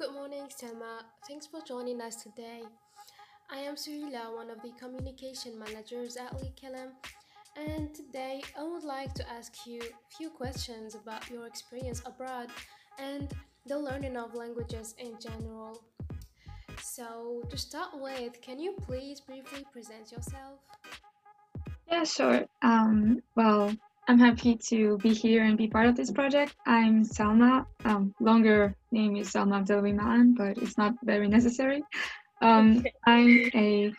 Good morning, Selma. Thanks for joining us today. I am Suhila, one of the communication managers at Likelem, and today I would like to ask you a few questions about your experience abroad and the learning of languages in general. So, to start with, can you please briefly present yourself? Yeah, sure. Um, well, I'm happy to be here and be part of this project. I'm Salma. Um, longer name is Salma Abdelwiman, but it's not very necessary. Um, I'm a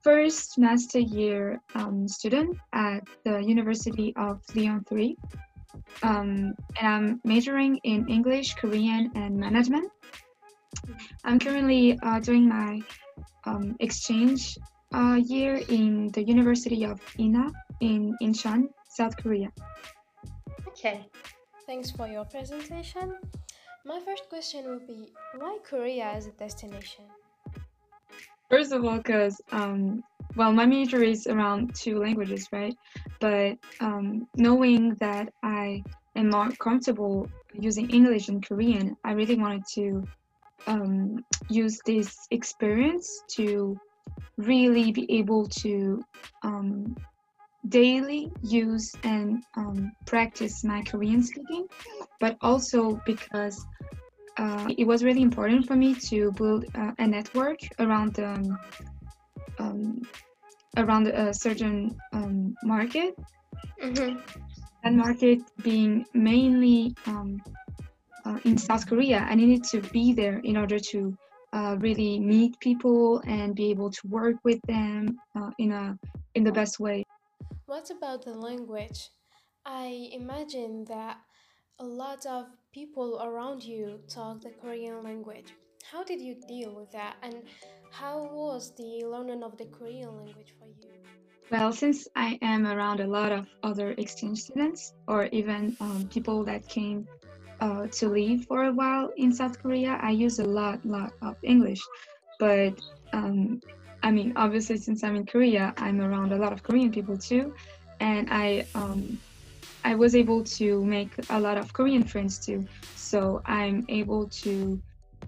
first master year um, student at the University of Lyon 3. Um, and I'm majoring in English, Korean, and management. I'm currently uh, doing my um, exchange uh, year in the University of Inha in Incheon, South Korea. Okay, thanks for your presentation. My first question would be why Korea as a destination? First of all, because um, well, my major is around two languages, right? But um, knowing that I am more comfortable using English and Korean, I really wanted to um, use this experience to really be able to um, daily use and um, practice my Korean speaking, but also because uh, it was really important for me to build uh, a network around um, um, around a certain um, market. Mm-hmm. That market being mainly um, uh, in South Korea, I needed to be there in order to uh, really meet people and be able to work with them uh, in a in the best way. What about the language? I imagine that a lot of people around you talk the Korean language. How did you deal with that and how was the learning of the Korean language for you? Well, since I am around a lot of other exchange students or even um, people that came uh, to live for a while in South Korea, I use a lot, lot of English. But um, I mean, obviously, since I'm in Korea, I'm around a lot of Korean people too, and I um, I was able to make a lot of Korean friends too. So I'm able to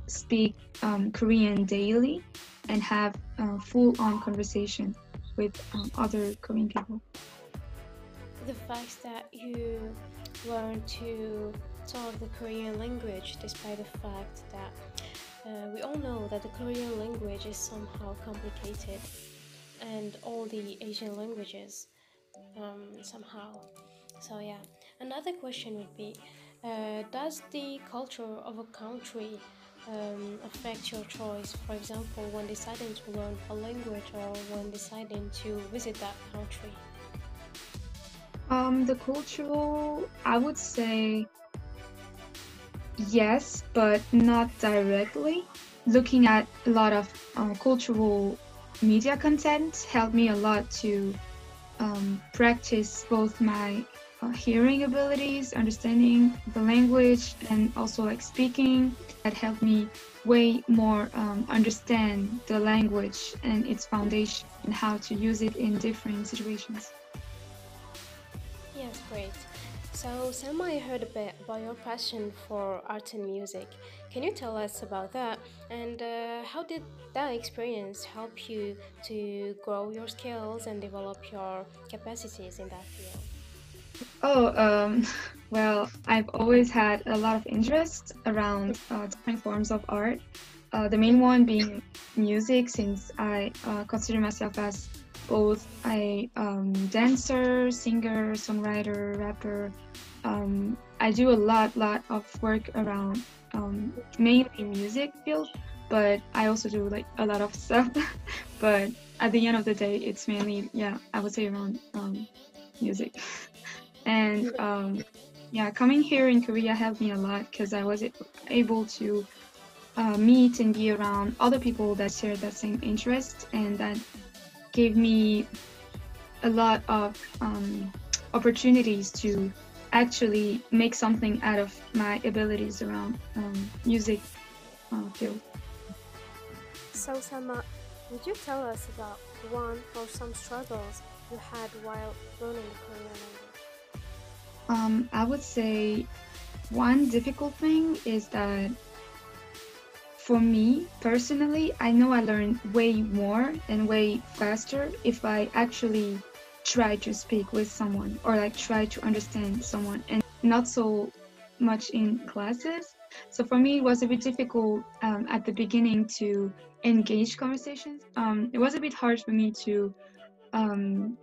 speak um, Korean daily and have a full-on conversation with um, other Korean people. The fact that you learn to talk the Korean language, despite the fact that uh, we all know that the Korean language is somehow complicated, and all the Asian languages um, somehow. So yeah, another question would be, uh, does the culture of a country um, affect your choice? For example, when deciding to learn a language or when deciding to visit that country. Um, the cultural, I would say yes, but not directly. Looking at a lot of uh, cultural media content helped me a lot to um, practice both my uh, hearing abilities, understanding the language, and also like speaking. That helped me way more um, understand the language and its foundation and how to use it in different situations. Yes, great. So, Selma, I heard a bit about your passion for art and music. Can you tell us about that? And uh, how did that experience help you to grow your skills and develop your capacities in that field? Oh, um, well, I've always had a lot of interest around uh, different forms of art. Uh, the main one being music, since I uh, consider myself as both a um, dancer, singer, songwriter, rapper. Um, I do a lot, lot of work around um, mainly music field, but I also do like a lot of stuff. but at the end of the day, it's mainly yeah, I would say around um, music. and um, yeah, coming here in Korea helped me a lot because I was able to uh, meet and be around other people that share that same interest and that gave me a lot of um, opportunities to actually make something out of my abilities around um, music uh, field. So, Sama, would you tell us about one or some struggles you had while learning Korean language? Um, I would say one difficult thing is that for me personally, I know I learn way more and way faster if I actually try to speak with someone or like try to understand someone and not so much in classes. So for me, it was a bit difficult um, at the beginning to engage conversations. Um, it was a bit hard for me to um,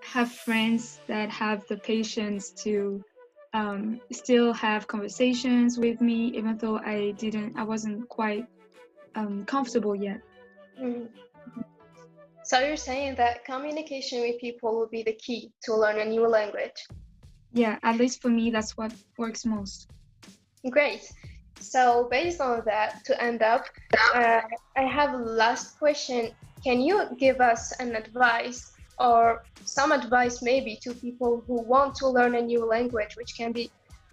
have friends that have the patience to um, still have conversations with me, even though I didn't, I wasn't quite um, comfortable yet. Mhm. So you're saying that communication with people will be the key to learn a new language. Yeah, at least for me, that's what works most. Great. So based on that, to end up, uh, I have a last question. Can you give us an advice or some advice maybe to people who want to learn a new language, which can be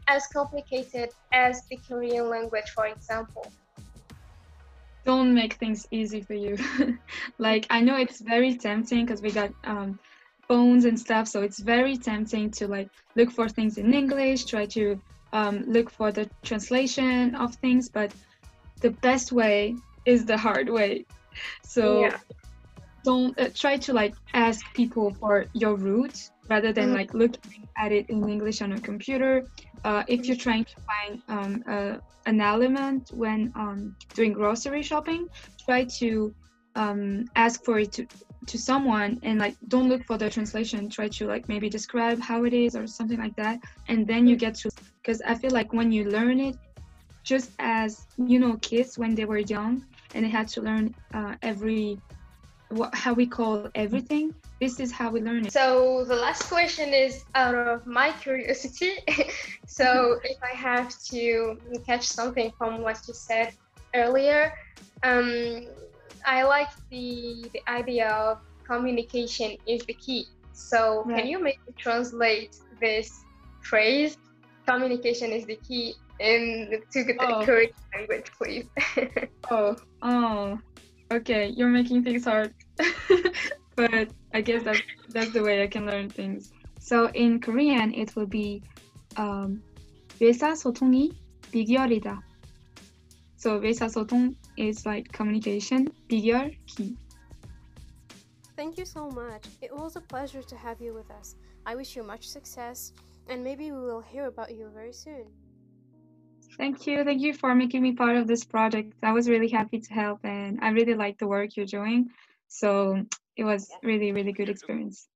as complicated as the Korean language, for example? Don't make things easy for you. like, I know it's very tempting because we got um, phones and stuff, so it's very tempting to like look for things in English, try to um, look for the translation of things, but the best way is the hard way. So Yeah. don't uh, try to like ask people for your route rather than Mhm. like looking at it in English on a computer. Uh, if you're trying to find um, uh, an element when um, doing grocery shopping, try to um, ask for it to to someone and like don't look for the translation try to like maybe describe how it is or something like that and then you get to because i feel like when you learn it just as you know kids when they were young and they had to learn uh, every what how we call everything this is how we learn it So the last question is out of my curiosity. so if I have to catch something from what you said earlier, um, I like the the idea of communication is the key. So Right. can you maybe translate this phrase? Communication is the key in to the Oh. Korean language, please. oh oh okay you're making things hard but i guess that's that's the way i can learn things so in korean it will be um 의사소통이 비결이다 so 의사소통 is like communication 비결 key Thank you so much. It was a pleasure to have you with us. I wish you much success, and maybe we will hear about you very soon. thank you. Thank you for making me part of this project. I was really happy to help and i really like the work you're doing. So it was really really good experience